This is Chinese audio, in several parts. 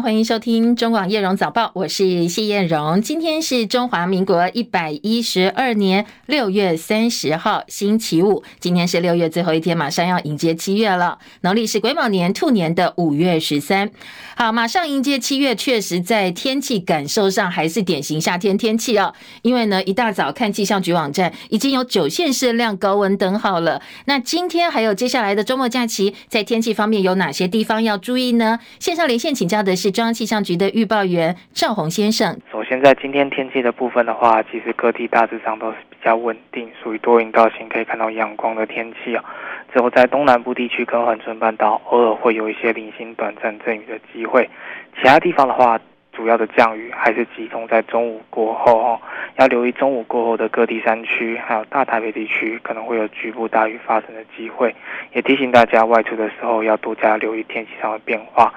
欢迎收听中广叶荣早报，我是谢艳荣。今天是中华民国一百一十二年六月三十号，星期五。今天是六月最后一天，马上要迎接七月了。农历是癸卯年兔年的五月十三。好，马上迎接七月，确实在天气感受上还是典型夏天天气哦。因为呢，一大早看气象局网站，已经有九县市亮高温灯号了。那今天还有接下来的周末假期，在天气方面有哪些地方要注意呢？线上连线请教的是。中央气象局的预报员赵宏先生，首先在今天天气的部分的话，其实各地大致上都是比较稳定，属于多云到晴，可以看到阳光的天气啊。之后在东南部地区跟恒春半岛，偶尔会有一些零星短暂阵雨的机会。其他地方的话，主要的降雨还是集中在中午过后哦，要留意中午过后的各地山区，还有大台北地区可能会有局部大雨发生的机会。也提醒大家外出的时候要多加留意天气上的变化。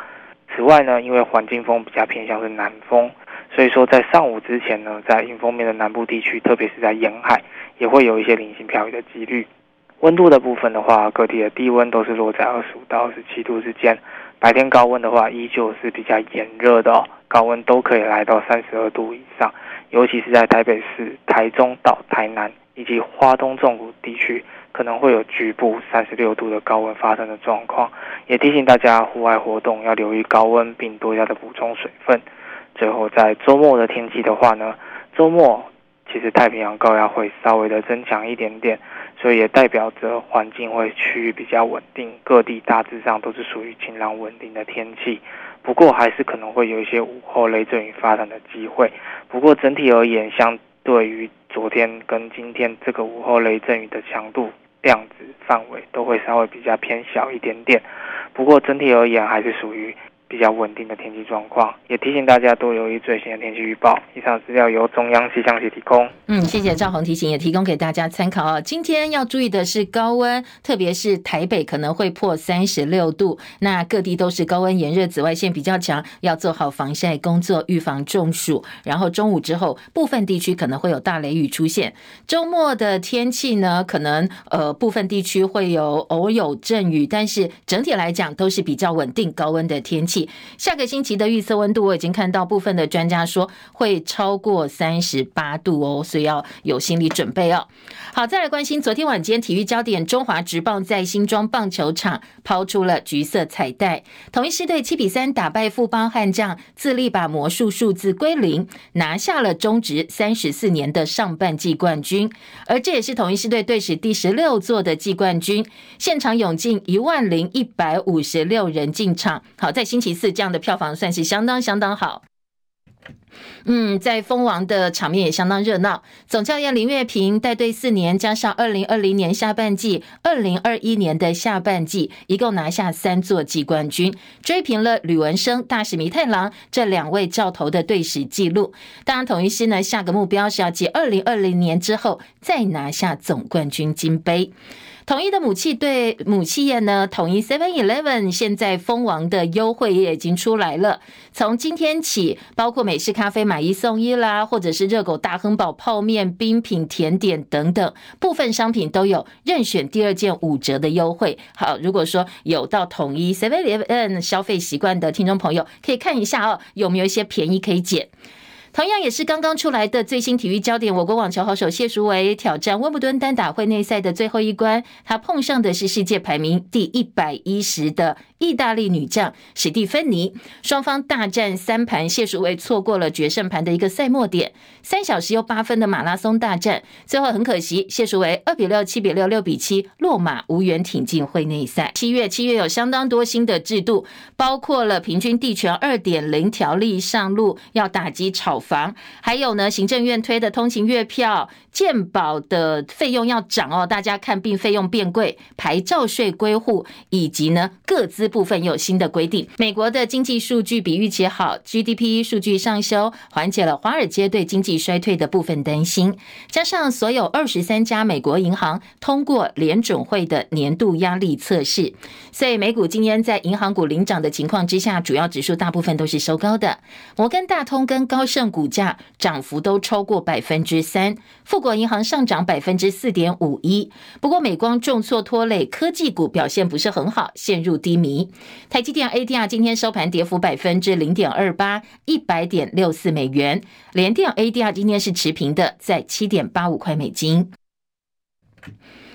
此外呢，因为环境风比较偏向是南风，所以说在上午之前呢，在迎风面的南部地区，特别是在沿海，也会有一些零星飘雨的几率。温度的部分的话，各地的低温都是落在二十五到二十七度之间。白天高温的话，依旧是比较炎热的哦，高温都可以来到三十二度以上，尤其是在台北市、台中到台南以及花东纵谷地区。可能会有局部三十六度的高温发生的状况，也提醒大家户外活动要留意高温，并多加的补充水分。最后，在周末的天气的话呢，周末其实太平洋高压会稍微的增强一点点，所以也代表着环境会趋于比较稳定，各地大致上都是属于晴朗稳定的天气。不过，还是可能会有一些午后雷阵雨发生的机会。不过整体而言，相对于昨天跟今天这个午后雷阵雨的强度。量子范围都会稍微比较偏小一点点，不过整体而言还是属于比较稳定的天气状况，也提醒大家多留意最新的天气预报。以上资料由中央气象局提供。嗯，谢谢赵宏提醒，也提供给大家参考啊。今天要注意的是高温，特别是台北可能会破三十六度，那各地都是高温炎热，紫外线比较强，要做好防晒工作，预防中暑。然后中午之后，部分地区可能会有大雷雨出现。周末的天气呢，可能呃部分地区会有偶有阵雨，但是整体来讲都是比较稳定高温的天气。下个星期的预测温度，我已经看到部分的专家说会超过三十八度哦，所以要有心理准备哦。好，再来关心昨天晚间体育焦点，中华职棒在新庄棒球场抛出了橘色彩带，统一狮队七比三打败富邦悍将，自力把魔术数字归零，拿下了中职三十四年的上半季冠军，而这也是统一狮队队史第十六座的季冠军。现场涌进一万零一百五十六人进场。好，在星期。一次这样的票房算是相当相当好，嗯，在封王的场面也相当热闹。总教练林月平带队四年，加上二零二零年下半季、二零二一年的下半季，一共拿下三座季冠军，追平了吕文生、大使弥太郎这两位教头的队史纪录。当然，统一狮呢，下个目标是要继二零二零年之后再拿下总冠军金杯。统一的母企对母企业呢，统一 Seven Eleven 现在封王的优惠也已经出来了。从今天起，包括美式咖啡买一送一啦，或者是热狗大亨堡泡面、冰品、甜点等等，部分商品都有任选第二件五折的优惠。好，如果说有到统一 Seven Eleven 消费习惯的听众朋友，可以看一下哦，有没有一些便宜可以捡。同样也是刚刚出来的最新体育焦点，我国网球好手谢淑薇挑战温布顿单打会内赛的最后一关，她碰上的是世界排名第一百一十的意大利女将史蒂芬妮，双方大战三盘，谢淑薇错过了决胜盘的一个赛末点，三小时又八分的马拉松大战，最后很可惜，谢淑薇二比六、七比六、六比七落马，无缘挺进会内赛。七月七月有相当多新的制度，包括了平均地权二点零条例上路，要打击炒房，还有呢，行政院推的通勤月票、健保的费用要涨哦，大家看病费用变贵，牌照税归户，以及呢个资部分有新的规定。美国的经济数据比预期好，GDP 数据上修，缓解了华尔街对经济衰退的部分担心。加上所有二十三家美国银行通过联准会的年度压力测试，所以美股今天在银行股领涨的情况之下，主要指数大部分都是收高的。摩根大通跟高盛。股价涨幅都超过百分之三，富国银行上涨百分之四点五一。不过美光重挫拖累科技股表现不是很好，陷入低迷。台积电 ADR 今天收盘跌幅百分之零点二八，一百点六四美元。联电 ADR 今天是持平的，在七点八五块美金。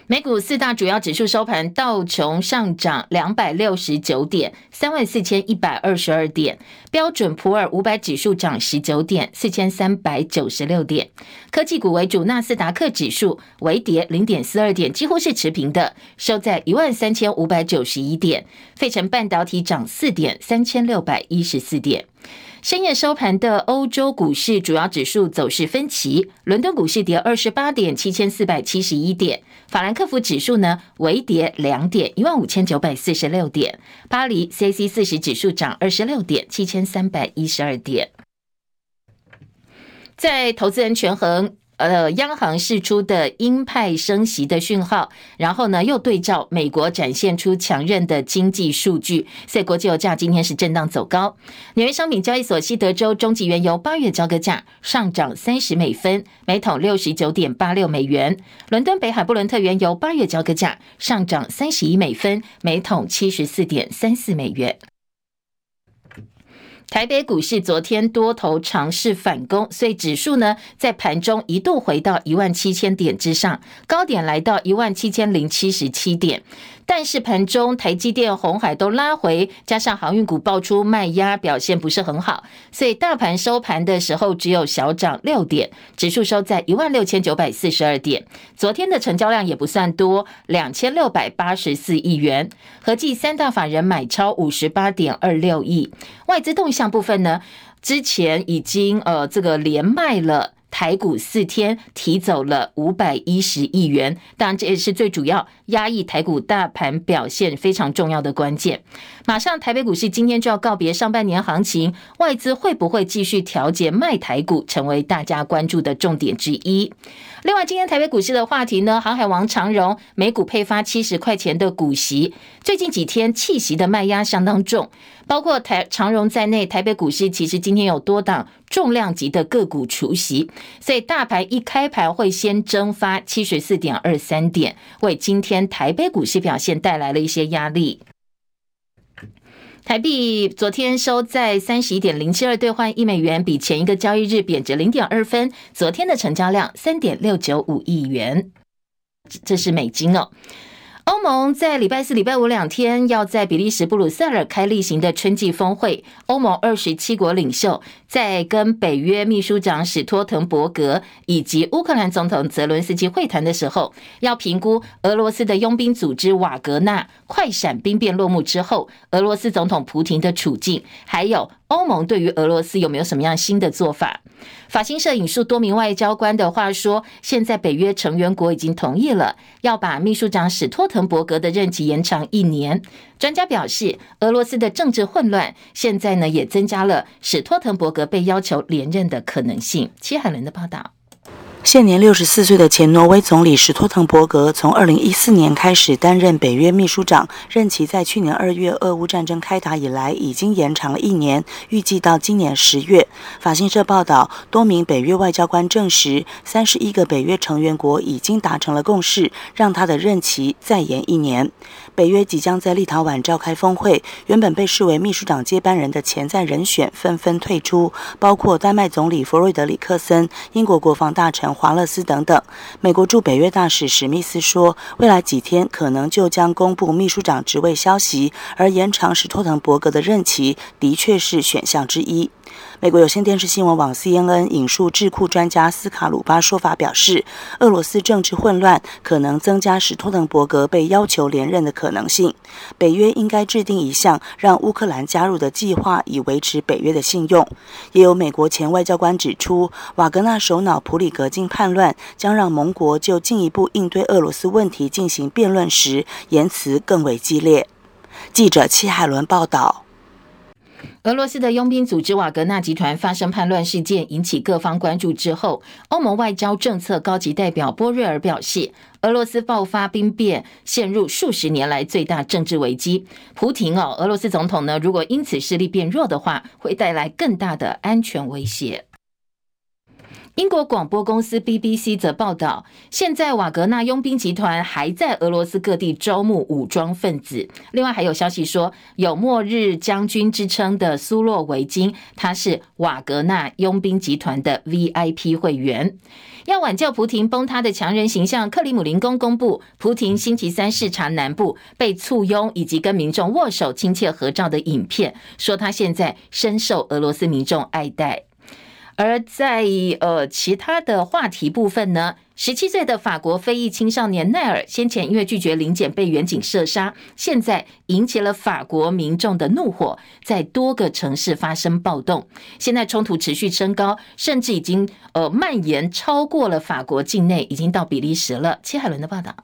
美股四大主要指数收盘，道琼上涨两百六十九点，三万四千一百二十二点；标准普尔五百指数涨十九点，四千三百九十六点。科技股为主，纳斯达克指数微跌零点四二点，几乎是持平的，收在一万三千五百九十一点。费城半导体涨四点，三千六百一十四点。深夜收盘的欧洲股市主要指数走势分歧，伦敦股市跌二十八点，七千四百七十一点；法兰克福指数呢微跌两点，一万五千九百四十六点；巴黎 CAC 四十指数涨二十六点，七千三百一十二点。在投资人权衡。呃，央行释出的鹰派升息的讯号，然后呢，又对照美国展现出强韧的经济数据，所以国际油价今天是震荡走高。纽约商品交易所西德州中级原油八月交割价上涨三十美分，每桶六十九点八六美元；伦敦北海布伦特原油八月交割价上涨三十一美分，每桶七十四点三四美元。台北股市昨天多头尝试反攻，所以指数呢在盘中一度回到一万七千点之上，高点来到一万七千零七十七点。但是盘中台积电、红海都拉回，加上航运股爆出卖压，表现不是很好，所以大盘收盘的时候只有小涨六点，指数收在一万六千九百四十二点。昨天的成交量也不算多，两千六百八十四亿元，合计三大法人买超五十八点二六亿。外资动向部分呢，之前已经呃这个连卖了。台股四天提走了五百一十亿元，当然这也是最主要压抑台股大盘表现非常重要的关键。马上台北股市今天就要告别上半年行情，外资会不会继续调节卖台股，成为大家关注的重点之一。另外，今天台北股市的话题呢，航海王长荣每股配发七十块钱的股息，最近几天弃息的卖压相当重，包括台长荣在内，台北股市其实今天有多档重量级的个股除息，所以大盘一开盘会先蒸发七十四点二三点，为今天台北股市表现带来了一些压力。台币昨天收在三十一点零七二兑换一美元，比前一个交易日贬值零点二分。昨天的成交量三点六九五亿元，这是美金哦。欧盟在礼拜四、礼拜五两天要在比利时布鲁塞尔开例行的春季峰会，欧盟二十七国领袖在跟北约秘书长史托滕伯格以及乌克兰总统泽伦斯基会谈的时候，要评估俄罗斯的佣兵组织瓦格纳快闪兵变落幕之后，俄罗斯总统普廷的处境，还有欧盟对于俄罗斯有没有什么样新的做法。法新社引述多名外交官的话说，现在北约成员国已经同意了，要把秘书长史托滕伯格的任期延长一年。专家表示，俄罗斯的政治混乱现在呢，也增加了史托滕伯格被要求连任的可能性。齐海伦的报道。现年六十四岁的前挪威总理史托滕伯格，从二零一四年开始担任北约秘书长，任期在去年二月俄乌战争开打以来已经延长了一年，预计到今年十月。法新社报道，多名北约外交官证实，三十一个北约成员国已经达成了共识，让他的任期再延一年。北约即将在立陶宛召开峰会，原本被视为秘书长接班人的潜在人选纷纷退出，包括丹麦总理弗瑞德里克森、英国国防大臣。华勒斯等等，美国驻北约大使史密斯说，未来几天可能就将公布秘书长职位消息，而延长史托滕伯格的任期的确是选项之一。美国有线电视新闻网 CNN 引述智库专家斯卡鲁巴说法表示，俄罗斯政治混乱可能增加史托滕伯格被要求连任的可能性。北约应该制定一项让乌克兰加入的计划，以维持北约的信用。也有美国前外交官指出，瓦格纳首脑普里格金叛乱将让盟国就进一步应对俄罗斯问题进行辩论时言辞更为激烈。记者戚海伦报道。俄罗斯的佣兵组织瓦格纳集团发生叛乱事件，引起各方关注之后，欧盟外交政策高级代表波瑞尔表示，俄罗斯爆发兵变，陷入数十年来最大政治危机。普廷哦，俄罗斯总统呢，如果因此势力变弱的话，会带来更大的安全威胁。英国广播公司 BBC 则报道，现在瓦格纳佣兵集团还在俄罗斯各地招募武装分子。另外还有消息说，有“末日将军”之称的苏洛维金，他是瓦格纳佣兵集团的 VIP 会员。要挽救普廷崩塌的强人形象，克里姆林宫公布，普廷星期三视察南部被簇拥以及跟民众握手亲切合照的影片，说他现在深受俄罗斯民众爱戴。而在呃其他的话题部分呢，十七岁的法国非裔青少年奈尔先前因为拒绝临检被员警射杀，现在引起了法国民众的怒火，在多个城市发生暴动，现在冲突持续升高，甚至已经呃蔓延超过了法国境内，已经到比利时了。戚海伦的报道。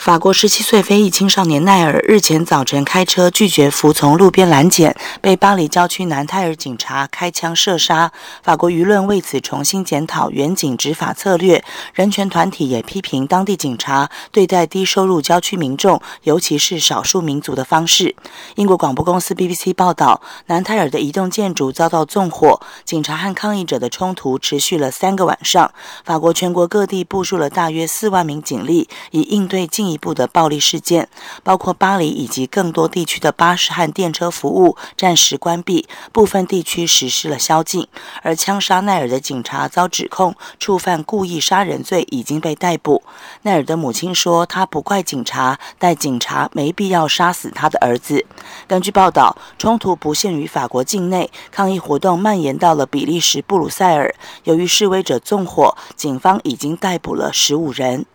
法国十七岁非裔青少年奈尔日前早晨开车拒绝服从路边拦检，被巴黎郊区南泰尔警察开枪射杀。法国舆论为此重新检讨远警执法策略，人权团体也批评当地警察对待低收入郊区民众，尤其是少数民族的方式。英国广播公司 BBC 报道，南泰尔的一栋建筑遭到纵火，警察和抗议者的冲突持续了三个晚上。法国全国各地部署了大约四万名警力，以应对进一步的暴力事件，包括巴黎以及更多地区的巴士和电车服务暂时关闭，部分地区实施了宵禁。而枪杀奈尔的警察遭指控触犯故意杀人罪，已经被逮捕。奈尔的母亲说，她不怪警察，但警察没必要杀死他的儿子。根据报道，冲突不限于法国境内，抗议活动蔓延到了比利时布鲁塞尔。由于示威者纵火，警方已经逮捕了十五人。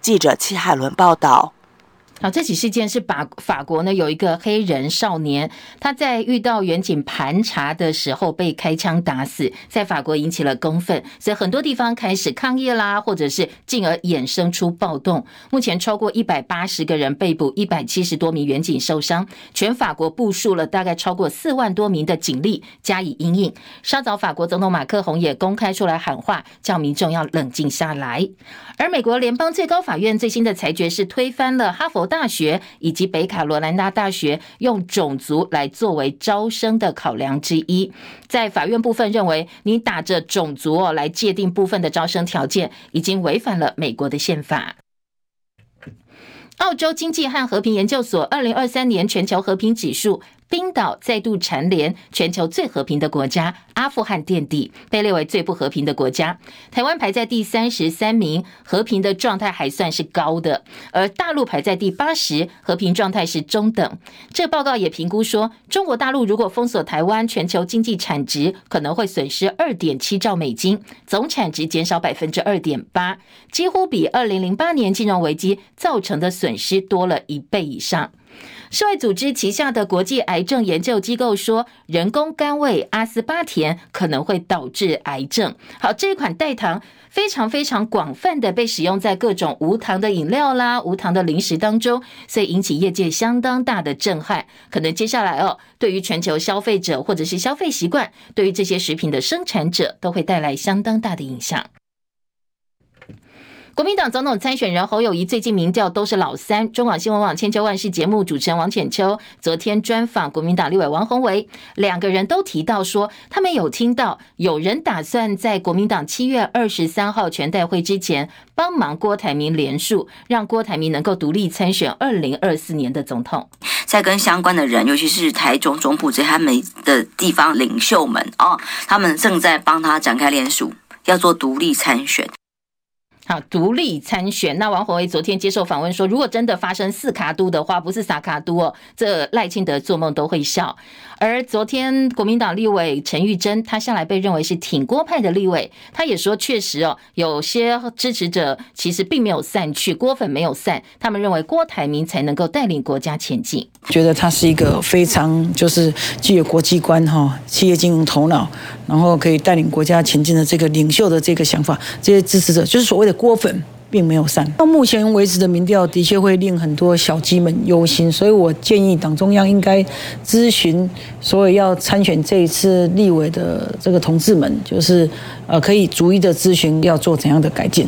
记者戚海伦报道。好，这起事件是法法国呢，有一个黑人少年，他在遇到远警盘查的时候被开枪打死，在法国引起了公愤，所以很多地方开始抗议啦，或者是进而衍生出暴动。目前超过一百八十个人被捕，一百七十多名远警受伤，全法国部署了大概超过四万多名的警力加以应应。稍早，法国总统马克宏也公开出来喊话，叫民众要冷静下来。而美国联邦最高法院最新的裁决是推翻了哈佛大学以及北卡罗来纳大学用种族来作为招生的考量之一，在法院部分认为，你打着种族哦来界定部分的招生条件，已经违反了美国的宪法。澳洲经济和和平研究所二零二三年全球和平指数。冰岛再度蝉联全球最和平的国家，阿富汗垫底，被列为最不和平的国家。台湾排在第三十三名，和平的状态还算是高的，而大陆排在第八十，和平状态是中等。这报告也评估说，中国大陆如果封锁台湾，全球经济产值可能会损失二点七兆美金，总产值减少百分之二点八，几乎比二零零八年金融危机造成的损失多了一倍以上。世卫组织旗下的国际癌症研究机构说，人工甘味阿斯巴甜可能会导致癌症。好，这一款代糖非常非常广泛的被使用在各种无糖的饮料啦、无糖的零食当中，所以引起业界相当大的震撼。可能接下来哦，对于全球消费者或者是消费习惯，对于这些食品的生产者，都会带来相当大的影响。国民党总统参选人侯友宜最近民调都是老三。中广新闻网千秋万世节目主持人王浅秋昨天专访国民党立委王宏维，两个人都提到说，他们有听到有人打算在国民党七月二十三号全代会之前帮忙郭台铭连署，让郭台铭能够独立参选二零二四年的总统。在跟相关的人，尤其是台中中部这些他们的地方领袖们哦，他们正在帮他展开连署，要做独立参选。好，独立参选。那王鸿薇昨天接受访问说，如果真的发生四卡都的话，不是撒卡都哦，这赖清德做梦都会笑。而昨天国民党立委陈玉珍，他向来被认为是挺郭派的立委，他也说，确实哦，有些支持者其实并没有散去，郭粉没有散，他们认为郭台铭才能够带领国家前进。觉得他是一个非常就是具有国际观哈，企业经营头脑，然后可以带领国家前进的这个领袖的这个想法，这些支持者就是所谓的。郭粉并没有散。到目前为止的民调的确会令很多小鸡们忧心，所以我建议党中央应该咨询所有要参选这一次立委的这个同志们，就是呃可以逐一的咨询要做怎样的改进。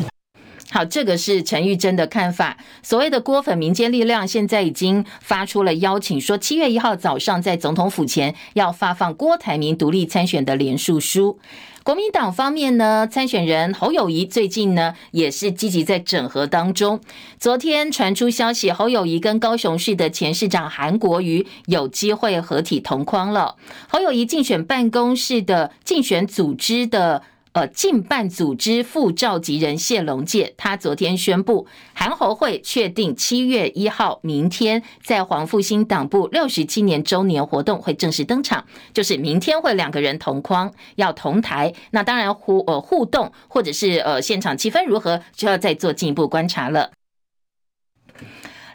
好，这个是陈玉珍的看法。所谓的郭粉民间力量现在已经发出了邀请，说七月一号早上在总统府前要发放郭台铭独立参选的联署书。国民党方面呢，参选人侯友谊最近呢也是积极在整合当中。昨天传出消息，侯友谊跟高雄市的前市长韩国瑜有机会合体同框了。侯友谊竞选办公室的竞选组织的。呃，竞办组织副召集人谢龙介，他昨天宣布，韩侯会确定七月一号，明天在黄复兴党部六十七年周年活动会正式登场，就是明天会两个人同框，要同台。那当然互呃互动或者是呃现场气氛如何，就要再做进一步观察了。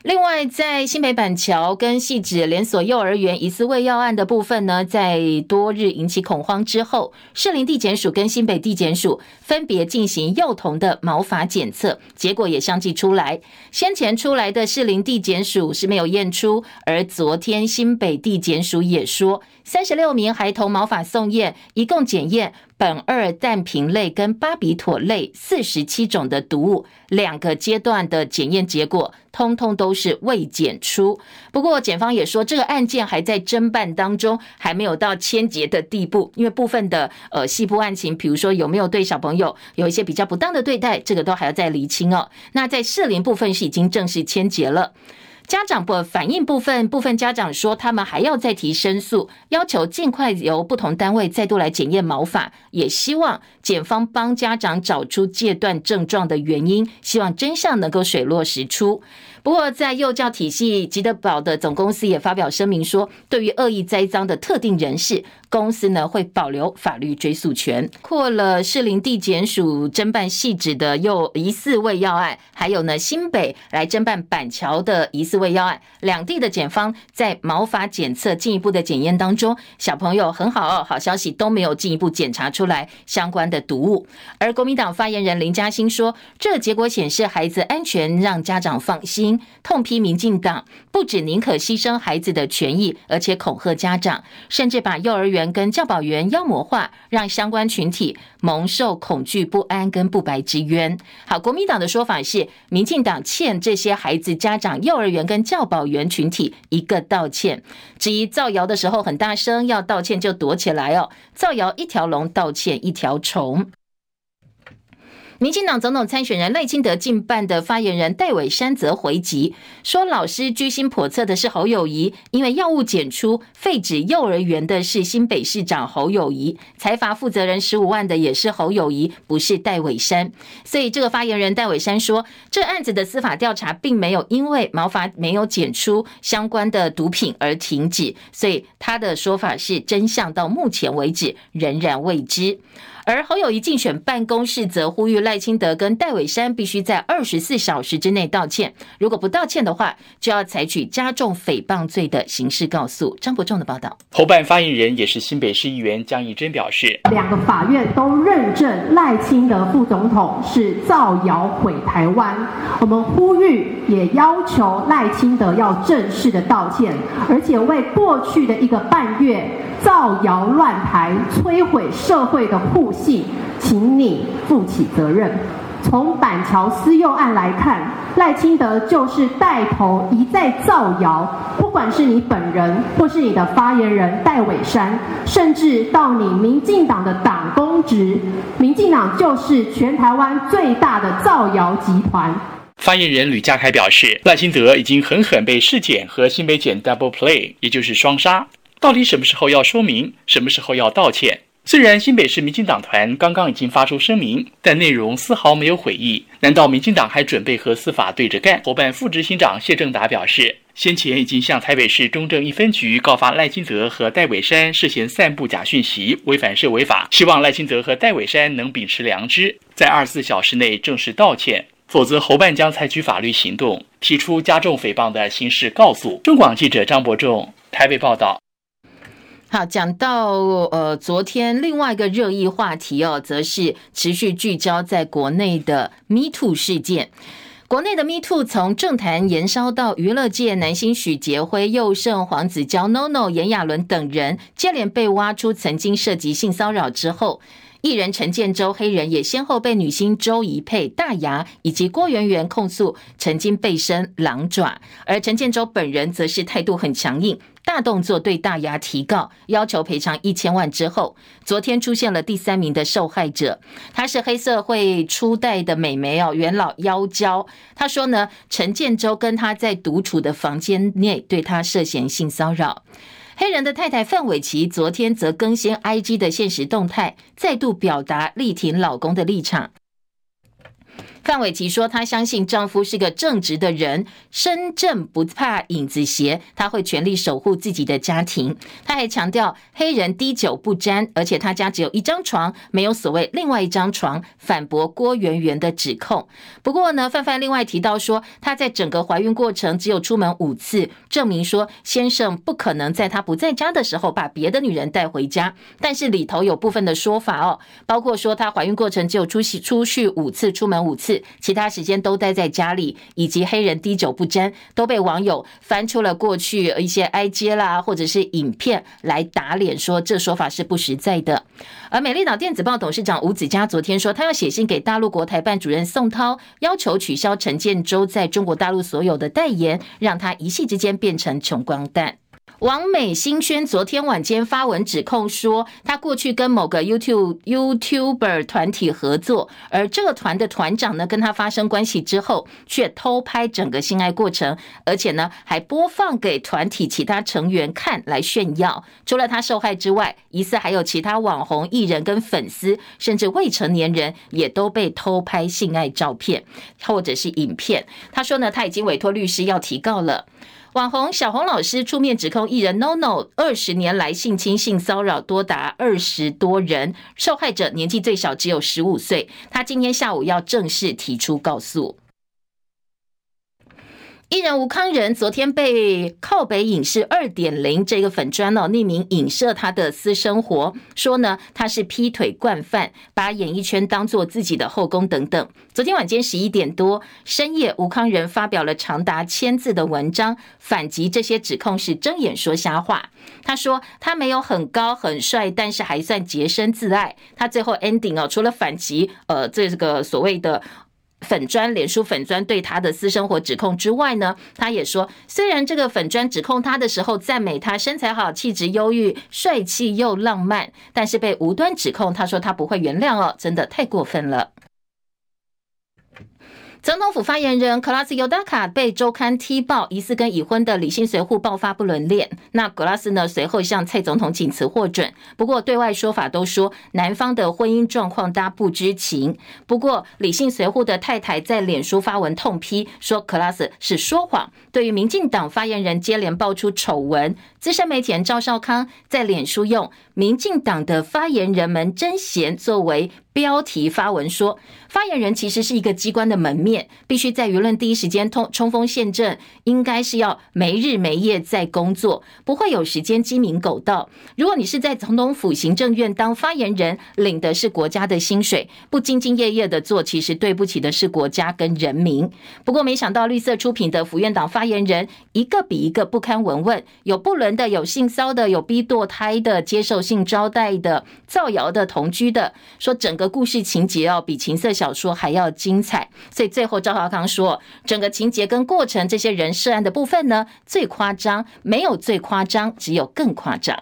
另外，在新北板桥跟汐止连锁幼儿园疑似喂药案的部分呢，在多日引起恐慌之后，士林地检署跟新北地检署分别进行幼童的毛发检测，结果也相继出来。先前出来的士林地检署是没有验出，而昨天新北地检署也说，三十六名孩童毛发送验，一共检验。苯二氮平类跟巴比妥类四十七种的毒物，两个阶段的检验结果，通通都是未检出。不过检方也说，这个案件还在侦办当中，还没有到签结的地步。因为部分的呃细部案情，比如说有没有对小朋友有一些比较不当的对待，这个都还要再厘清哦。那在涉林部分是已经正式签结了。家长不反映部分，部分家长说他们还要再提申诉，要求尽快由不同单位再度来检验毛发，也希望检方帮家长找出戒断症状的原因，希望真相能够水落石出。不过，在幼教体系吉德堡的总公司也发表声明说，对于恶意栽赃的特定人士，公司呢会保留法律追诉权。扩了士林地检署侦办细致的幼疑似喂药案，还有呢新北来侦办板桥的疑似喂药案，两地的检方在毛发检测进一步的检验当中，小朋友很好哦，好消息都没有进一步检查出来相关的毒物。而国民党发言人林嘉欣说，这结果显示孩子安全，让家长放心。痛批民进党不止宁可牺牲孩子的权益，而且恐吓家长，甚至把幼儿园跟教保员妖魔化，让相关群体蒙受恐惧、不安跟不白之冤。好，国民党的说法是，民进党欠这些孩子家长、幼儿园跟教保员群体一个道歉。至于造谣的时候很大声，要道歉就躲起来哦，造谣一条龙，道歉一条虫。民进党总统参选人赖清德近办的发言人戴伟山则回击说：“老师居心叵测的是侯友宜，因为药物检出废止幼儿园的是新北市长侯友宜，裁罚负责人十五万的也是侯友宜，不是戴伟山。所以这个发言人戴伟山说，这案子的司法调查并没有因为毛发没有检出相关的毒品而停止，所以他的说法是真相到目前为止仍然未知。”而侯友谊竞选办公室则呼吁赖清德跟戴伟山必须在二十四小时之内道歉，如果不道歉的话，就要采取加重诽谤罪的刑事告诉。张伯仲的报道。侯办发言人也是新北市议员江宜珍表示，两个法院都认证赖清德副总统是造谣毁台湾，我们呼吁也要求赖清德要正式的道歉，而且为过去的一个半月造谣乱台、摧毁社会的互。请你负起责任。从板桥私幼案来看，赖清德就是带头一再造谣，不管是你本人，或是你的发言人戴伟山，甚至到你民进党的党公职，民进党就是全台湾最大的造谣集团。发言人吕家凯表示，赖清德已经狠狠被市检和新北检 double play，也就是双杀。到底什么时候要说明，什么时候要道歉？虽然新北市民进党团刚刚已经发出声明，但内容丝毫没有悔意。难道民进党还准备和司法对着干？侯办副执行长谢正达表示，先前已经向台北市中正一分局告发赖清德和戴伟山涉嫌散布假讯息，违反社违法。希望赖清德和戴伟山能秉持良知，在二十四小时内正式道歉，否则侯办将采取法律行动，提出加重诽谤的刑事告诉。中广记者张伯仲台北报道。好，讲到呃，昨天另外一个热议话题哦，则是持续聚焦在国内的 Me Too 事件。国内的 Me Too 从政坛延烧到娱乐界，男星许杰辉、宥胜、黄子佼、NONO、炎亚纶等人接连被挖出曾经涉及性骚扰之后。艺人陈建州黑人也先后被女星周宜佩、大牙以及郭圆圆控诉曾经被伸狼爪，而陈建州本人则是态度很强硬。大动作对大牙提告，要求赔偿一千万之后，昨天出现了第三名的受害者，她是黑社会初代的美眉哦，元老妖娇。她说呢，陈建州跟她在独处的房间内对她涉嫌性骚扰。黑人的太太范玮琪昨天则更新 IG 的限时动态，再度表达力挺老公的立场。范玮琪说：“她相信丈夫是个正直的人，身正不怕影子斜，她会全力守护自己的家庭。”她还强调，黑人滴酒不沾，而且她家只有一张床，没有所谓另外一张床，反驳郭圆圆的指控。不过呢，范范另外提到说，她在整个怀孕过程只有出门五次，证明说先生不可能在她不在家的时候把别的女人带回家。但是里头有部分的说法哦，包括说她怀孕过程只有出席出去五次，出门五次。其他时间都待在家里，以及黑人滴酒不沾，都被网友翻出了过去一些 IG 啦，或者是影片来打脸，说这说法是不实在的。而美丽岛电子报董事长吴子嘉昨天说，他要写信给大陆国台办主任宋涛，要求取消陈建州在中国大陆所有的代言，让他一夕之间变成穷光蛋。王美新宣昨天晚间发文指控说，他过去跟某个 YouTube YouTuber 团体合作，而这个团的团长呢，跟他发生关系之后，却偷拍整个性爱过程，而且呢，还播放给团体其他成员看来炫耀。除了他受害之外，疑似还有其他网红艺人跟粉丝，甚至未成年人也都被偷拍性爱照片或者是影片。他说呢，他已经委托律师要提告了。网红小红老师出面指控艺人 NONO 二十年来性侵、性骚扰多达二十多人，受害者年纪最小只有十五岁。他今天下午要正式提出告诉。艺人吴康仁昨天被靠北影视二点零这个粉砖哦匿名影射他的私生活，说呢他是劈腿惯犯，把演艺圈当做自己的后宫等等。昨天晚间十一点多深夜，吴康仁发表了长达千字的文章，反击这些指控是睁眼说瞎话。他说他没有很高很帅，但是还算洁身自爱。他最后 ending 哦，除了反击呃这个所谓的。粉砖、脸书粉砖对他的私生活指控之外呢，他也说，虽然这个粉砖指控他的时候赞美他身材好、气质忧郁、帅气又浪漫，但是被无端指控，他说他不会原谅哦，真的太过分了。总统府发言人 Glass Yodaka 被周刊踢爆疑似跟已婚的李姓随扈爆发不伦恋，那 Glass 呢随后向蔡总统请辞获准，不过对外说法都说男方的婚姻状况大家不知情。不过李姓随扈的太太在脸书发文痛批说 Glass 是说谎。对于民进党发言人接连爆出丑闻，资深媒体人赵少康在脸书用民进党的发言人们真闲作为。标题发文说，发言人其实是一个机关的门面，必须在舆论第一时间通冲锋陷阵，应该是要没日没夜在工作，不会有时间鸡鸣狗盗。如果你是在总统府行政院当发言人，领的是国家的薪水，不兢兢业业的做，其实对不起的是国家跟人民。不过没想到绿色出品的府院党发言人一个比一个不堪文问，有不伦的，有性骚的，有逼堕胎的，接受性招待的，造谣的，同居的，说整个。故事情节哦，比情色小说还要精彩，所以最后赵华康说，整个情节跟过程，这些人涉案的部分呢，最夸张，没有最夸张，只有更夸张。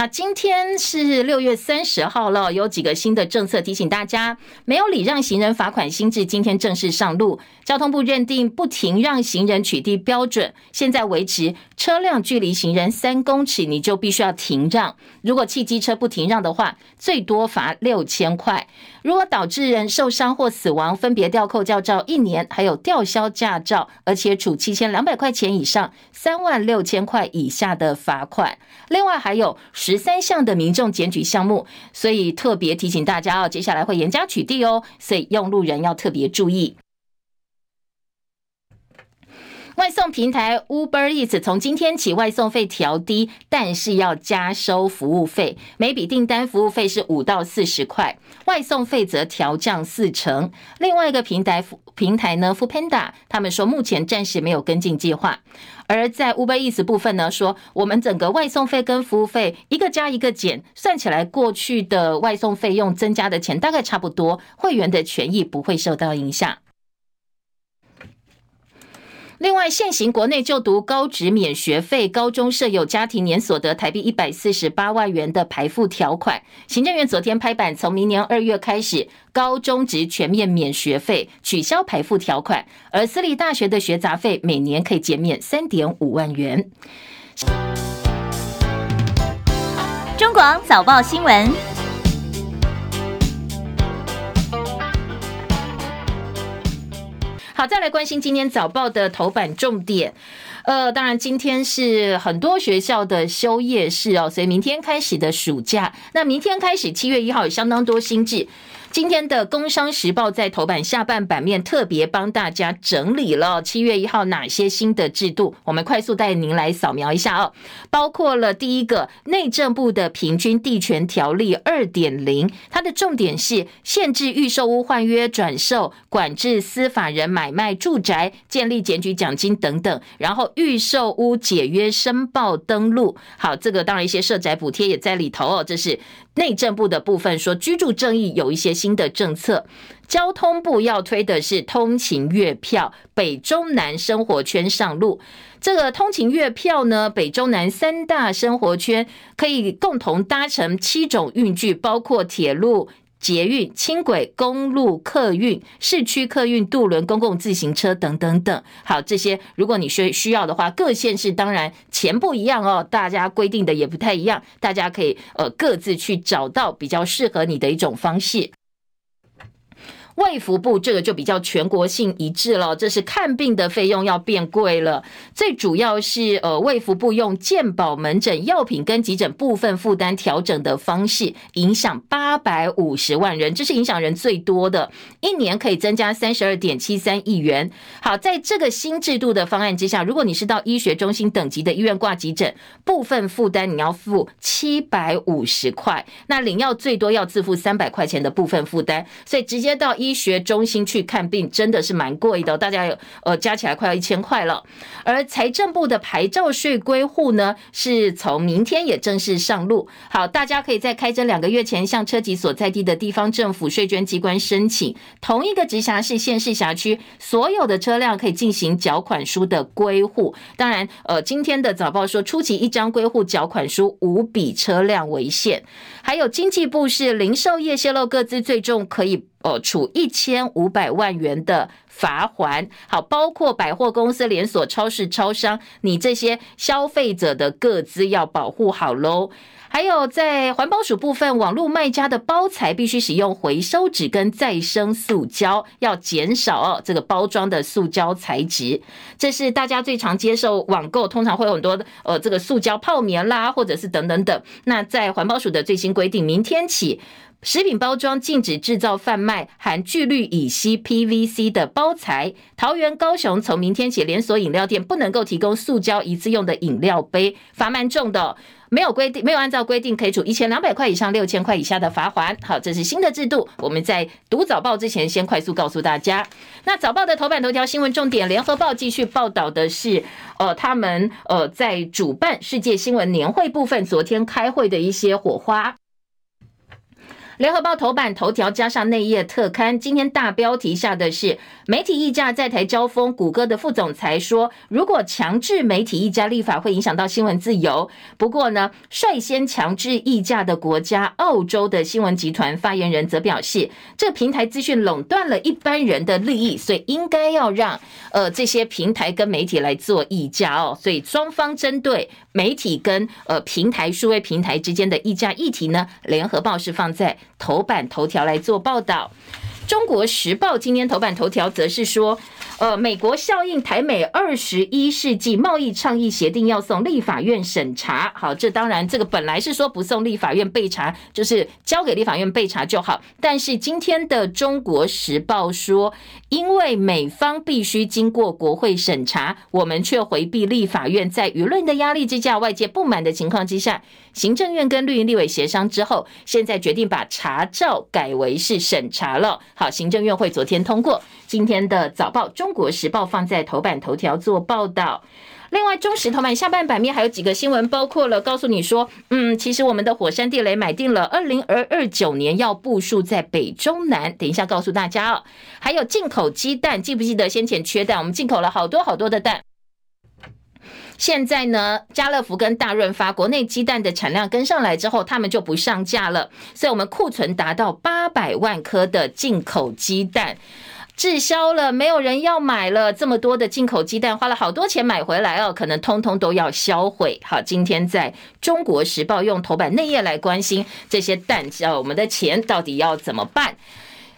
那今天是六月三十号了，有几个新的政策提醒大家：没有礼让行人罚款新制今天正式上路。交通部认定不停让行人取缔标准，现在维持车辆距离行人三公尺，你就必须要停让。如果汽机车不停让的话，最多罚六千块。如果导致人受伤或死亡，分别吊扣驾照一年，还有吊销驾照，而且处七千两百块钱以上三万六千块以下的罚款。另外还有十三项的民众检举项目，所以特别提醒大家哦，接下来会严加取缔哦，所以用路人要特别注意。外送平台 Uber Eats 从今天起外送费调低，但是要加收服务费，每笔订单服务费是五到四十块，外送费则调降四成。另外一个平台平台呢，Foodpanda 他们说目前暂时没有跟进计划。而在 Uber Eats 部分呢，说我们整个外送费跟服务费一个加一个减，算起来过去的外送费用增加的钱大概差不多，会员的权益不会受到影响。另外，现行国内就读高职免学费，高中设有家庭年所得台币一百四十八万元的排付条款。行政院昨天拍板，从明年二月开始，高中职全面免学费，取消排付条款，而私立大学的学杂费每年可以减免三点五万元。中广早报新闻。好，再来关心今天早报的头版重点。呃，当然今天是很多学校的休业式哦，所以明天开始的暑假，那明天开始七月一号有相当多新制。今天的《工商时报》在头版下半版面特别帮大家整理了七月一号哪些新的制度，我们快速带您来扫描一下哦。包括了第一个内政部的平均地权条例二点零，它的重点是限制预售屋换约转售、管制司法人买卖住宅、建立检举奖金等等，然后预售屋解约申报登录。好，这个当然一些社宅补贴也在里头哦，这是。内政部的部分说，居住正义有一些新的政策。交通部要推的是通勤月票，北中南生活圈上路。这个通勤月票呢，北中南三大生活圈可以共同搭乘七种运具，包括铁路。捷运、轻轨、公路客运、市区客运、渡轮、公共自行车等等等。好，这些如果你需需要的话，各县市当然钱不一样哦，大家规定的也不太一样，大家可以呃各自去找到比较适合你的一种方式。卫福部这个就比较全国性一致了，这是看病的费用要变贵了。最主要是呃，卫福部用健保门诊药品跟急诊部分负担调整的方式，影响八百五十万人，这是影响人最多的，一年可以增加三十二点七三亿元。好，在这个新制度的方案之下，如果你是到医学中心等级的医院挂急诊，部分负担你要付七百五十块，那领药最多要自付三百块钱的部分负担，所以直接到医学中心去看病真的是蛮贵的，大家有呃加起来快要一千块了。而财政部的牌照税归户呢，是从明天也正式上路。好，大家可以在开征两个月前向车籍所在地的地方政府税捐机关申请，同一个直辖市、县市辖区所有的车辆可以进行缴款书的归户。当然，呃，今天的早报说，初期一张归户缴款书五笔车辆为限。还有经济部是零售业泄露个资，最重可以。哦，处一千五百万元的罚还。好，包括百货公司、连锁超市、超商，你这些消费者的各资要保护好喽。还有在环保署部分，网络卖家的包材必须使用回收纸跟再生塑胶，要减少哦这个包装的塑胶材质。这是大家最常接受网购，通常会有很多呃这个塑胶泡棉啦，或者是等等等。那在环保署的最新规定，明天起。食品包装禁止制造贩卖含聚氯乙烯 PVC 的包材。桃园、高雄从明天起，连锁饮料店不能够提供塑胶一次用的饮料杯，罚蛮重的。没有规定，没有按照规定，可以处一千两百块以上六千块以下的罚款。好，这是新的制度。我们在读早报之前，先快速告诉大家。那早报的头版头条新闻重点，联合报继续报道的是，呃，他们呃在主办世界新闻年会部分，昨天开会的一些火花。联合报头版头条加上内页特刊，今天大标题下的是媒体议价在台交锋。谷歌的副总裁说，如果强制媒体议价立法会影响到新闻自由。不过呢，率先强制议价的国家澳洲的新闻集团发言人则表示，这平台资讯垄断了一般人的利益，所以应该要让呃这些平台跟媒体来做议价哦。所以双方针对媒体跟呃平台数位平台之间的议价议题呢，联合报是放在。头版头条来做报道。中国时报今天头版头条则是说，呃，美国效应台美二十一世纪贸易倡议协定要送立法院审查。好，这当然这个本来是说不送立法院备查，就是交给立法院备查就好。但是今天的中国时报说，因为美方必须经过国会审查，我们却回避立法院，在舆论的压力之下，外界不满的情况之下，行政院跟绿营立委协商之后，现在决定把查照改为是审查了。好，行政院会昨天通过。今天的早报《中国时报》放在头版头条做报道。另外，中石头版下半版面还有几个新闻，包括了告诉你说，嗯，其实我们的火山地雷买定了，二零二九年要部署在北中南。等一下告诉大家哦。还有进口鸡蛋，记不记得先前缺蛋，我们进口了好多好多的蛋。现在呢，家乐福跟大润发国内鸡蛋的产量跟上来之后，他们就不上架了，所以我们库存达到八百万颗的进口鸡蛋滞销了，没有人要买了。这么多的进口鸡蛋，花了好多钱买回来哦，可能通通都要销毁。好，今天在中国时报用头版内页来关心这些蛋，叫，我们的钱到底要怎么办？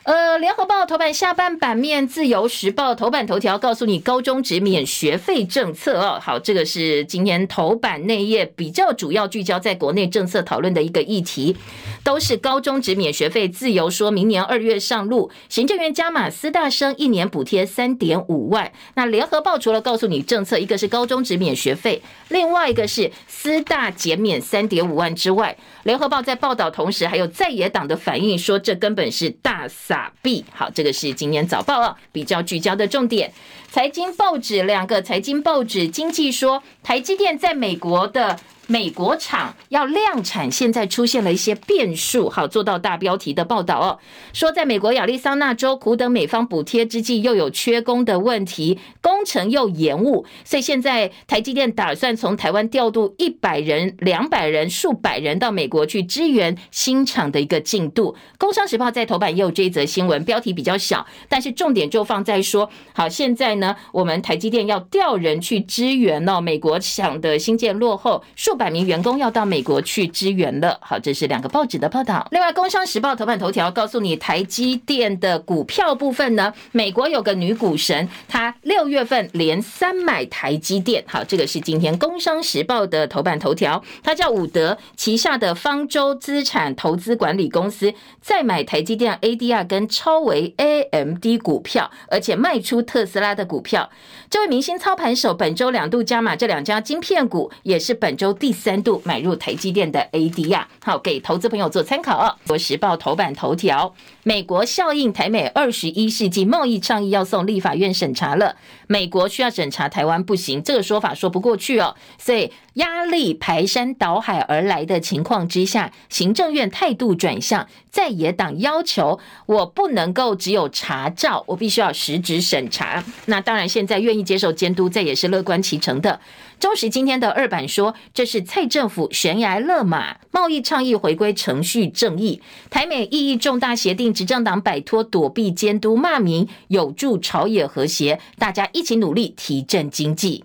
呃，联合报头版下半版面，自由时报头版头条告诉你高中职免学费政策哦。好，这个是今天头版内页比较主要聚焦在国内政策讨论的一个议题，都是高中职免学费。自由说明年二月上路，行政院加码私大生一年补贴三点五万。那联合报除了告诉你政策，一个是高中职免学费，另外一个是私大减免三点五万之外，联合报在报道同时还有在野党的反应，说这根本是大撒币。好，这个是今天早报啊，比较聚焦的重点。财经报纸两个财经报纸，经济说台积电在美国的。美国厂要量产，现在出现了一些变数。好，做到大标题的报道哦，说在美国亚利桑那州苦等美方补贴之际，又有缺工的问题，工程又延误，所以现在台积电打算从台湾调度一百人、两百人、数百人到美国去支援新厂的一个进度。工商时报在头版也有这一则新闻，标题比较小，但是重点就放在说，好，现在呢，我们台积电要调人去支援哦，美国厂的新建落后数百名员工要到美国去支援了。好，这是两个报纸的报道。另外，《工商时报》头版头条告诉你，台积电的股票部分呢，美国有个女股神，她六月份连三买台积电。好，这个是今天《工商时报》的头版头条。她叫伍德，旗下的方舟资产投资管理公司再买台积电 ADR 跟超微 AMD 股票，而且卖出特斯拉的股票。这位明星操盘手本周两度加码这两家晶片股，也是本周。第三度买入台积电的 ADR，好，给投资朋友做参考哦。《国时报》头版头条：美国效应台美二十一世纪贸易倡议要送立法院审查了，美国需要审查台湾不行，这个说法说不过去哦。所以压力排山倒海而来的情况之下，行政院态度转向，在野党要求我不能够只有查照，我必须要实质审查。那当然，现在愿意接受监督，这也是乐观其成的。中时今天的二版说，这是蔡政府悬崖勒马，贸易倡议回归程序正义，台美意义重大协定，执政党摆脱躲避监督骂名，有助朝野和谐，大家一起努力提振经济。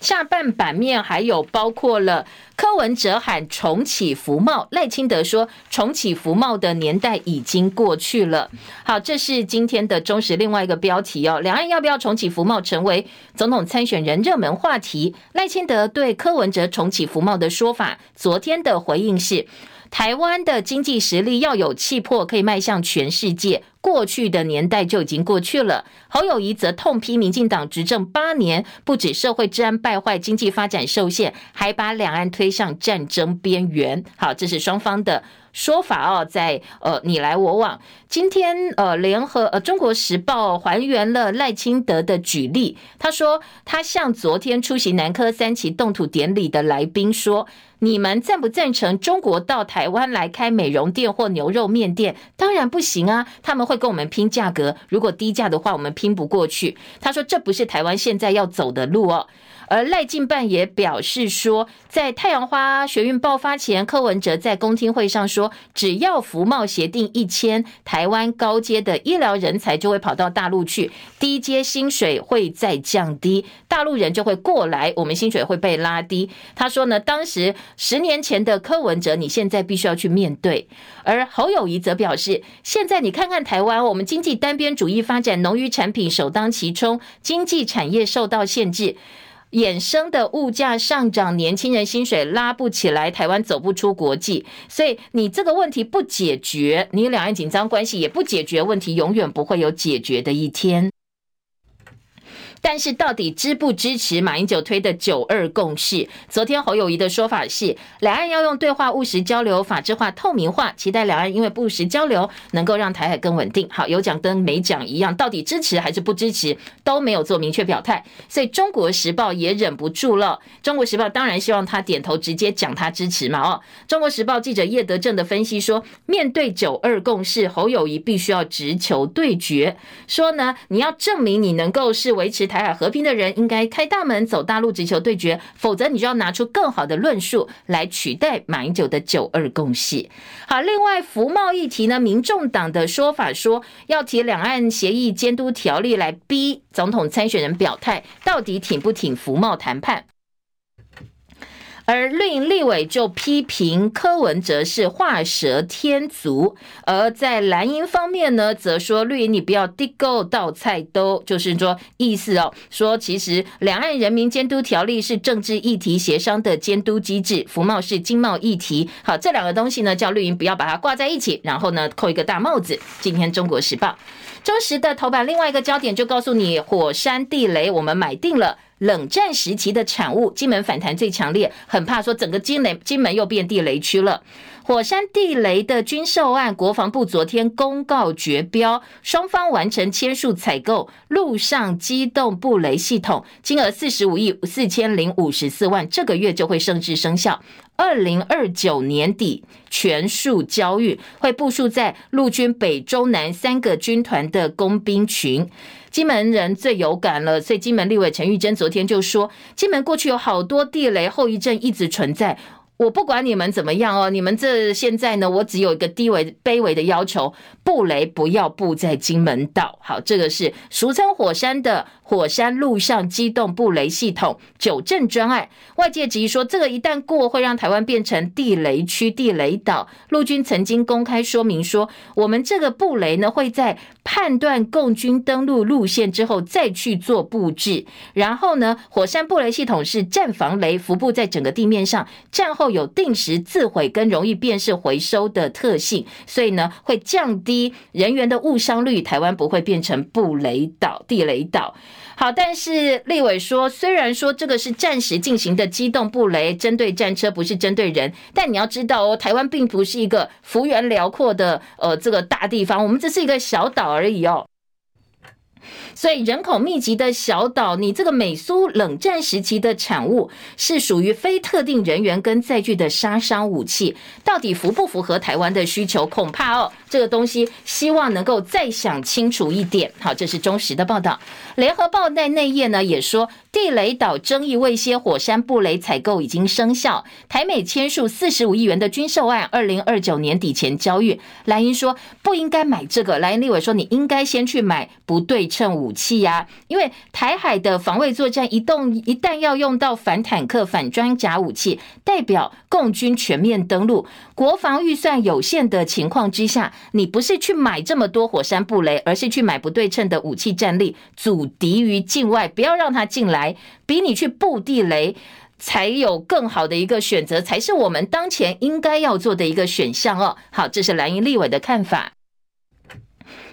下半版面还有包括了柯文哲喊重启服贸，赖清德说重启服贸的年代已经过去了。好，这是今天的中时另外一个标题哦。两岸要不要重启服贸成为总统参选人热门话题？赖清德对柯文哲重启服贸的说法，昨天的回应是。台湾的经济实力要有气魄，可以迈向全世界。过去的年代就已经过去了。侯友谊则痛批民进党执政八年，不止社会治安败坏，经济发展受限，还把两岸推向战争边缘。好，这是双方的说法哦，在呃你来我往。今天呃联合呃中国时报还原了赖清德的举例，他说他向昨天出席南科三期动土典礼的来宾说。你们赞不赞成中国到台湾来开美容店或牛肉面店？当然不行啊！他们会跟我们拼价格，如果低价的话，我们拼不过去。他说这不是台湾现在要走的路哦。而赖进办也表示说，在太阳花学运爆发前，柯文哲在公听会上说，只要服贸协定一签，台湾高阶的医疗人才就会跑到大陆去，低阶薪水会再降低，大陆人就会过来，我们薪水会被拉低。他说呢，当时十年前的柯文哲，你现在必须要去面对。而侯友宜则表示，现在你看看台湾，我们经济单边主义发展，农渔产品首当其冲，经济产业受到限制。衍生的物价上涨，年轻人薪水拉不起来，台湾走不出国际，所以你这个问题不解决，你两岸紧张关系也不解决，问题永远不会有解决的一天。但是到底支不支持马英九推的九二共识？昨天侯友宜的说法是，两岸要用对话务实交流，法制化、透明化，期待两岸因为务实交流能够让台海更稳定。好，有讲跟没讲一样，到底支持还是不支持都没有做明确表态。所以中国时报也忍不住了。中国时报当然希望他点头，直接讲他支持嘛。哦，中国时报记者叶德正的分析说，面对九二共识，侯友宜必须要直球对决，说呢，你要证明你能够是维持。台海和平的人应该开大门走大陆直球对决，否则你就要拿出更好的论述来取代马英九的九二共识。好，另外服贸议题呢，民众党的说法说要提两岸协议监督条例来逼总统参选人表态，到底挺不挺服贸谈判？而绿营立委就批评柯文哲是画蛇添足，而在蓝营方面呢，则说绿营你不要地沟倒菜兜，就是说意思哦，说其实两岸人民监督条例是政治议题协商的监督机制，服贸是经贸议题。好，这两个东西呢，叫绿营不要把它挂在一起，然后呢扣一个大帽子。今天中国时报、中时的头版另外一个焦点就告诉你，火山地雷我们买定了。冷战时期的产物，金门反弹最强烈，很怕说整个金雷金门又变地雷区了。火山地雷的军售案，国防部昨天公告绝标，双方完成签署采购陆上机动布雷系统，金额四十五亿四千零五十四万，这个月就会升至生效。二零二九年底全数交运，会部署在陆军北中南三个军团的工兵群。金门人最有感了，所以金门立委陈玉珍昨天就说，金门过去有好多地雷后遗症一直存在。我不管你们怎么样哦，你们这现在呢，我只有一个低微卑微的要求，布雷不要布在金门岛。好，这个是俗称火山的火山陆上机动布雷系统九正专案。外界质疑说，这个一旦过，会让台湾变成地雷区、地雷岛。陆军曾经公开说明说，我们这个布雷呢，会在判断共军登陆路线之后再去做布置。然后呢，火山布雷系统是战防雷，伏布在整个地面上，战后。有定时自毁跟容易辨识回收的特性，所以呢，会降低人员的误伤率。台湾不会变成布雷岛、地雷岛。好，但是立委说，虽然说这个是暂时进行的机动布雷，针对战车，不是针对人，但你要知道哦，台湾并不是一个幅员辽阔的呃这个大地方，我们只是一个小岛而已哦。所以人口密集的小岛，你这个美苏冷战时期的产物是属于非特定人员跟载具的杀伤武器，到底符不符合台湾的需求？恐怕哦，这个东西希望能够再想清楚一点。好，这是中时的报道。联合报在内页呢也说，地雷岛争议未歇，火山布雷采购已经生效，台美签署四十五亿元的军售案，二零二九年底前交运。莱茵说不应该买这个，莱茵立委说你应该先去买不对称武器呀、因为台海的防卫作战一动一旦要用到反坦克、反装甲武器，代表共军全面登陆，国防预算有限的情况之下，你不是去买这么多火山布雷，而是去买不对称的武器战力，阻敌于境外，不要让他进来，比你去布地雷才有更好的一个选择，才是我们当前应该要做的一个选项哦。好，这是蓝营立委的看法。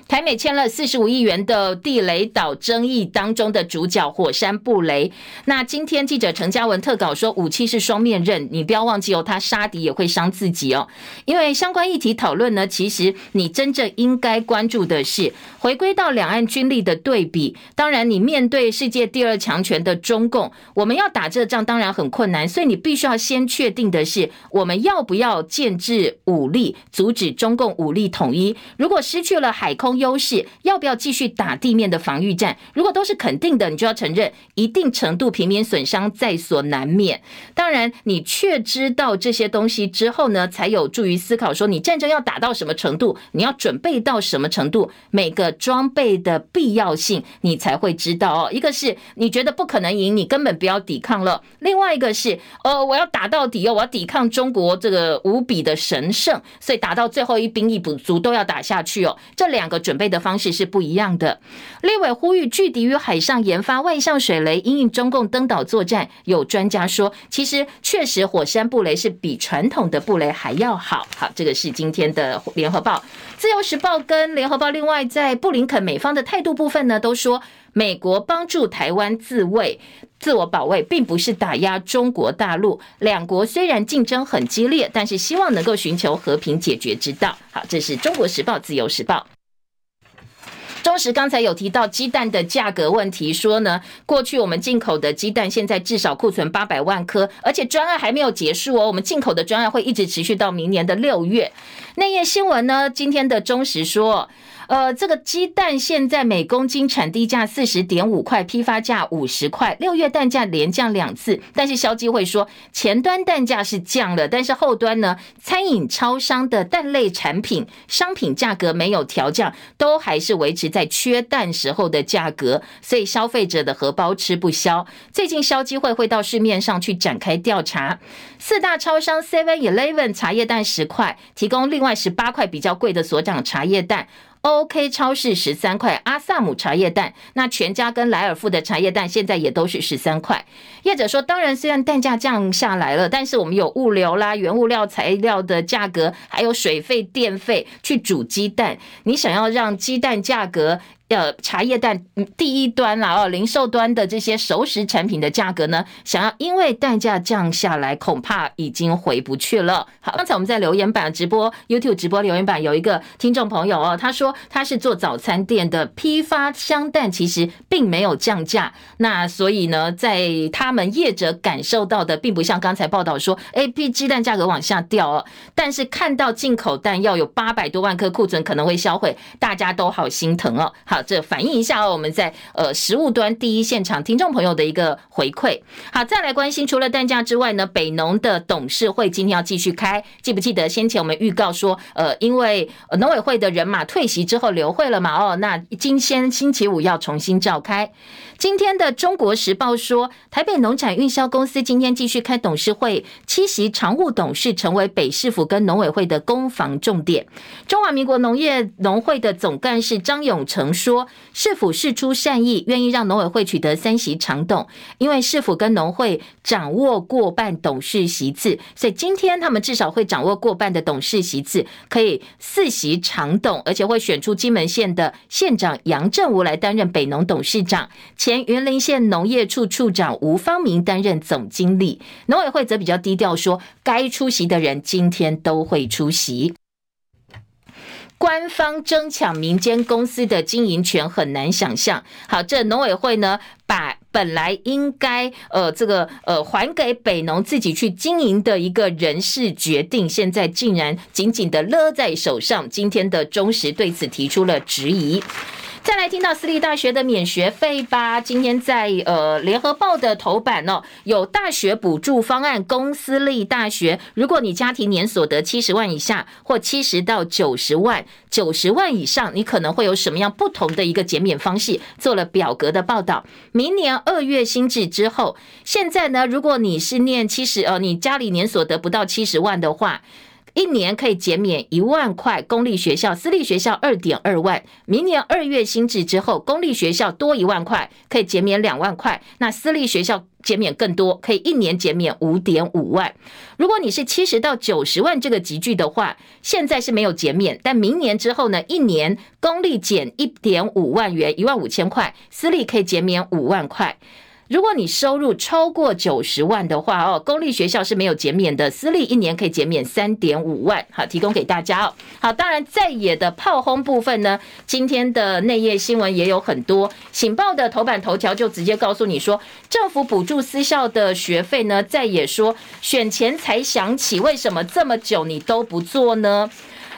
台美签了四十五亿元的地雷岛争议当中的主角火山布雷。那今天记者陈嘉文特稿说，武器是双面刃，你不要忘记哦，他杀敌也会伤自己哦。因为相关议题讨论呢，其实你真正应该关注的是回归到两岸军力的对比。当然，你面对世界第二强权的中共，我们要打这仗当然很困难，所以你必须要先确定的是，我们要不要建制武力，阻止中共武力统一。如果失去了海空。优势，要不要继续打地面的防御战？如果都是肯定的，你就要承认一定程度平民损伤在所难免。当然，你确知道这些东西之后呢，才有助于思考说，你战争要打到什么程度，你要准备到什么程度，每个装备的必要性，你才会知道哦。一个是你觉得不可能赢，你根本不要抵抗了；另外一个是，呃，我要打到底哦，我要抵抗中国这个无比的神圣，所以打到最后一兵役不足都要打下去哦。这两个准备的方式是不一样的。立委呼吁拒敌于海上研发万向水雷，因应中共登岛作战。有专家说，其实确实火山布雷是比传统的布雷还要好。好，这个是今天的联合报、自由时报跟联合报。另外，在布林肯美方的态度部分呢，都说美国帮助台湾自卫、自我保卫，并不是打压中国大陆。两国虽然竞争很激烈，但是希望能够寻求和平解决之道。好，这是中国时报、自由时报。中时刚才有提到鸡蛋的价格问题，说呢，过去我们进口的鸡蛋现在至少库存八百万颗，而且专案还没有结束哦，我们进口的专案会一直持续到明年的六月。那页新闻呢，今天的中时说。呃，这个鸡蛋现在每公斤产地价四十点五块，批发价五十块。六月蛋价连降两次，但是消基会说前端蛋价是降了，但是后端呢，餐饮超商的蛋类产品商品价格没有调降，都还是维持在缺蛋时候的价格，所以消费者的荷包吃不消。最近消基会会到市面上去展开调查，四大超商 Seven Eleven 茶叶蛋十块，提供另外十八块比较贵的所长茶叶蛋。OK 超市十三块，阿萨姆茶叶蛋，那全家跟莱尔富的茶叶蛋现在也都是十三块。业者说，当然虽然蛋价降下来了，但是我们有物流啦、原物料材料的价格，还有水费、电费去煮鸡蛋，你想要让鸡蛋价格。呃，茶叶蛋第一端啦，哦，零售端的这些熟食产品的价格呢，想要因为蛋价降下来，恐怕已经回不去了。好，刚才我们在留言板直播 YouTube 直播留言板有一个听众朋友哦，他说他是做早餐店的，批发香蛋其实并没有降价，那所以呢，在他们业者感受到的，并不像刚才报道说，A P 鸡蛋价格往下掉哦，但是看到进口蛋要有八百多万颗库存可能会销毁，大家都好心疼哦。好，好这反映一下哦，我们在呃实物端第一现场听众朋友的一个回馈。好，再来关心，除了蛋价之外呢，北农的董事会今天要继续开，记不记得先前我们预告说，呃，因为农委会的人马退席之后流会了嘛？哦，那今天星期五要重新召开。今天的《中国时报》说，台北农产运销公司今天继续开董事会，七席常务董事成为北市府跟农委会的攻防重点。中华民国农业农会的总干事张永成说，市府释出善意，愿意让农委会取得三席常董，因为市府跟农会掌握过半董事席次，所以今天他们至少会掌握过半的董事席次，可以四席常董，而且会选出金门县的县长杨振武来担任北农董事长。前云林县农业处处长吴方明担任总经理，农委会则比较低调，说该出席的人今天都会出席。官方争抢民间公司的经营权很难想象。好，这农委会呢，把本来应该呃这个呃还给北农自己去经营的一个人事决定，现在竟然紧紧的勒在手上。今天的中时对此提出了质疑。再来听到私立大学的免学费吧。今天在呃联合报的头版哦，有大学补助方案，公私立大学，如果你家庭年所得七十万以下，或七十到九十万，九十万以上，你可能会有什么样不同的一个减免方式？做了表格的报道。明年二月新制之后，现在呢，如果你是念七十呃，你家里年所得不到七十万的话。一年可以减免一万块，公立学校、私立学校二点二万。明年二月新制之后，公立学校多一万块，可以减免两万块。那私立学校减免更多，可以一年减免五点五万。如果你是七十到九十万这个集距的话，现在是没有减免，但明年之后呢，一年公立减一点五万元，一万五千块，私立可以减免五万块。如果你收入超过九十万的话哦，公立学校是没有减免的，私立一年可以减免三点五万，好，提供给大家哦。好，当然在野的炮轰部分呢，今天的内页新闻也有很多，《醒报》的头版头条就直接告诉你说，政府补助私校的学费呢，在野说选前才想起，为什么这么久你都不做呢？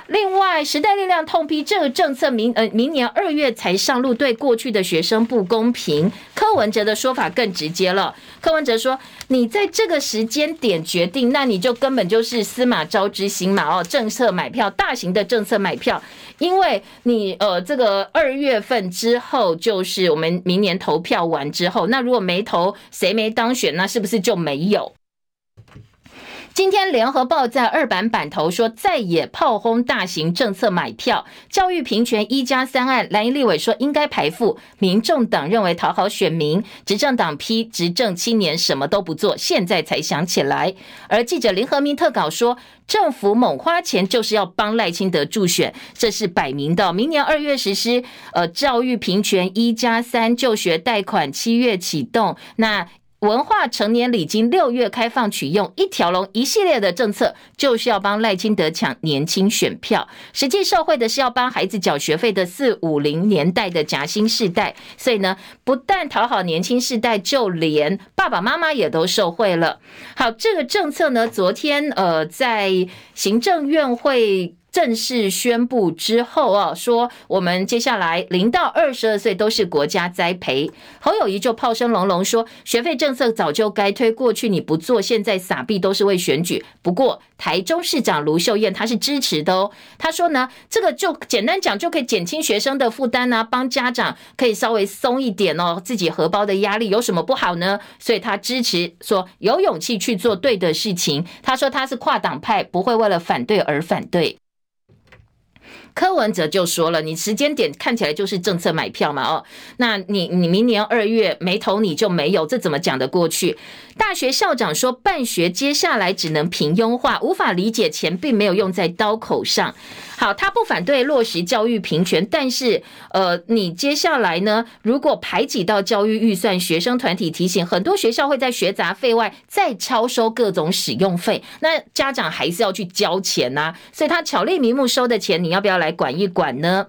另外，时代力量痛批这个政策明呃明年二月才上路，对过去的学生不公平。柯文哲的说法更直接了，柯文哲说：“你在这个时间点决定，那你就根本就是司马昭之心嘛！哦，政策买票，大型的政策买票，因为你呃这个二月份之后就是我们明年投票完之后，那如果没投，谁没当选，那是不是就没有？”今天联合报在二版版头说，再也炮轰大型政策买票，教育平权一加三案，蓝营立委说应该排付，民众党认为讨好选民，执政党批执政七年什么都不做，现在才想起来。而记者林和明特稿说，政府猛花钱就是要帮赖清德助选，这是摆明的。明年二月实施，呃，教育平权一加三就学贷款七月启动，那。文化成年礼金六月开放取用，一条龙一系列的政策，就是要帮赖清德抢年轻选票。实际受惠的是要帮孩子缴学费的四五零年代的夹心世代。所以呢，不但讨好年轻世代，就连爸爸妈妈也都受惠了。好，这个政策呢，昨天呃，在行政院会。正式宣布之后啊，说我们接下来零到二十二岁都是国家栽培。侯友宜就炮声隆隆说，学费政策早就该推，过去你不做，现在撒币都是为选举。不过台中市长卢秀燕她是支持的哦，她说呢，这个就简单讲就可以减轻学生的负担啊，帮家长可以稍微松一点哦，自己荷包的压力有什么不好呢？所以她支持说有勇气去做对的事情。她说她是跨党派，不会为了反对而反对。柯文哲就说了，你时间点看起来就是政策买票嘛，哦，那你你明年二月没投你就没有，这怎么讲得过去？大学校长说办学接下来只能平庸化，无法理解钱并没有用在刀口上。好，他不反对落实教育平权，但是呃，你接下来呢，如果排挤到教育预算，学生团体提醒，很多学校会在学杂费外再超收各种使用费，那家长还是要去交钱呐，所以他巧立名目收的钱，你要不要来？管一管呢？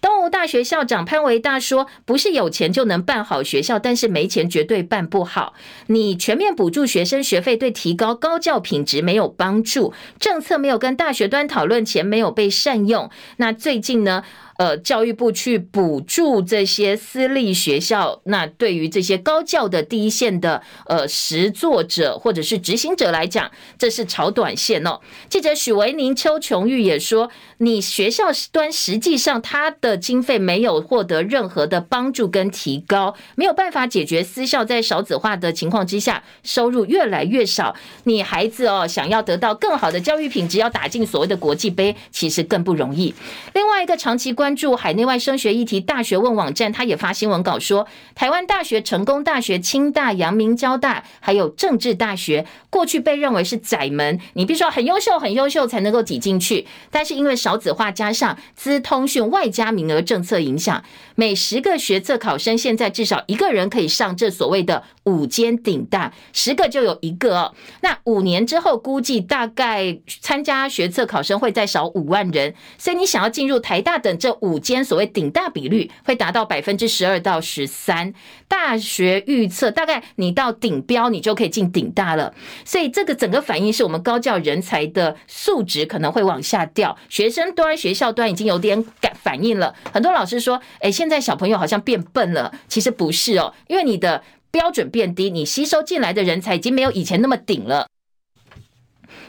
东吴大学校长潘维大说：“不是有钱就能办好学校，但是没钱绝对办不好。你全面补助学生学费，对提高高教品质没有帮助。政策没有跟大学端讨论，钱没有被善用。那最近呢？”呃，教育部去补助这些私立学校，那对于这些高教的第一线的呃实作者或者是执行者来讲，这是炒短线哦。记者许维宁、邱琼玉也说，你学校端实际上他的经费没有获得任何的帮助跟提高，没有办法解决私校在少子化的情况之下收入越来越少。你孩子哦，想要得到更好的教育品质，要打进所谓的国际杯，其实更不容易。另外一个长期关。注海内外升学议题，大学问网站他也发新闻稿说，台湾大学、成功大学、清大、阳明交大，还有政治大学，过去被认为是窄门，你必须要很优秀、很优秀才能够挤进去。但是因为少子化加上资通讯外加名额政策影响，每十个学测考生现在至少一个人可以上这所谓的五间顶大，十个就有一个哦。那五年之后，估计大概参加学测考生会再少五万人，所以你想要进入台大等这。五间所谓顶大比率会达到百分之十二到十三，大学预测大概你到顶标，你就可以进顶大了。所以这个整个反应是我们高教人才的素质可能会往下掉，学生端、学校端已经有点感反应了。很多老师说：“哎，现在小朋友好像变笨了。”其实不是哦，因为你的标准变低，你吸收进来的人才已经没有以前那么顶了。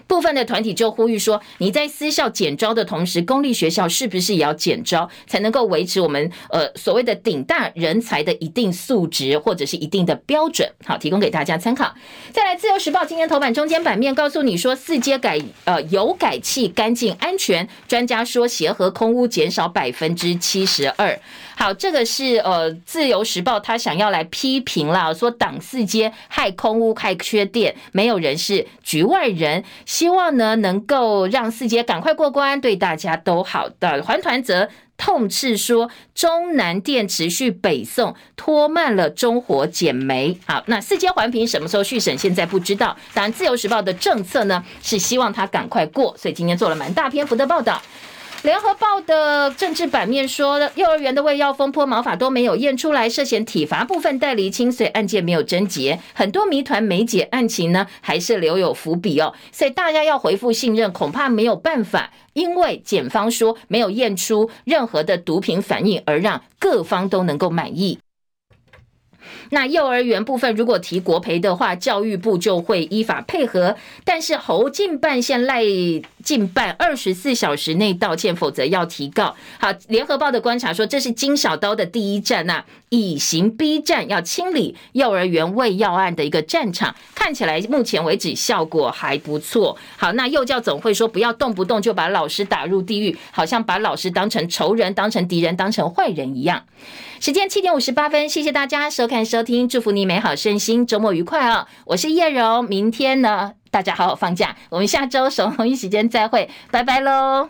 部分的团体就呼吁说，你在私校减招的同时，公立学校是不是也要减招，才能够维持我们呃所谓的顶大人才的一定素质或者是一定的标准？好，提供给大家参考。再来，《自由时报》今天头版中间版面告诉你说，四阶改呃油改气干净安全，专家说协和空污减少百分之七十二。好，这个是呃《自由时报》他想要来批评了，说党四阶害空屋害缺电，没有人是局外人。希望呢能够让四阶赶快过关，对大家都好的。环团则痛斥说，中南电持续北送，拖慢了中火减煤。好，那四阶环评什么时候续审？现在不知道。当然，《自由时报》的政策呢是希望他赶快过，所以今天做了蛮大篇幅的报道。联合报的政治版面说，幼儿园的喂药风波毛发都没有验出来，涉嫌体罚部分待厘清，所以案件没有侦结，很多谜团没解，案情呢还是留有伏笔哦。所以大家要恢复信任，恐怕没有办法，因为检方说没有验出任何的毒品反应，而让各方都能够满意。那幼儿园部分，如果提国赔的话，教育部就会依法配合。但是侯进办线赖近半二十四小时内道歉，否则要提告。好，联合报的观察说，这是金小刀的第一站呐，以刑逼战，要清理幼儿园喂药案的一个战场。看起来目前为止效果还不错。好，那幼教总会说，不要动不动就把老师打入地狱，好像把老师当成仇人、当成敌人、当成坏人一样。时间七点五十八分，谢谢大家收看收听，祝福你美好身心，周末愉快哦！我是叶柔，明天呢，大家好好放假，我们下周同一时间再会，拜拜喽。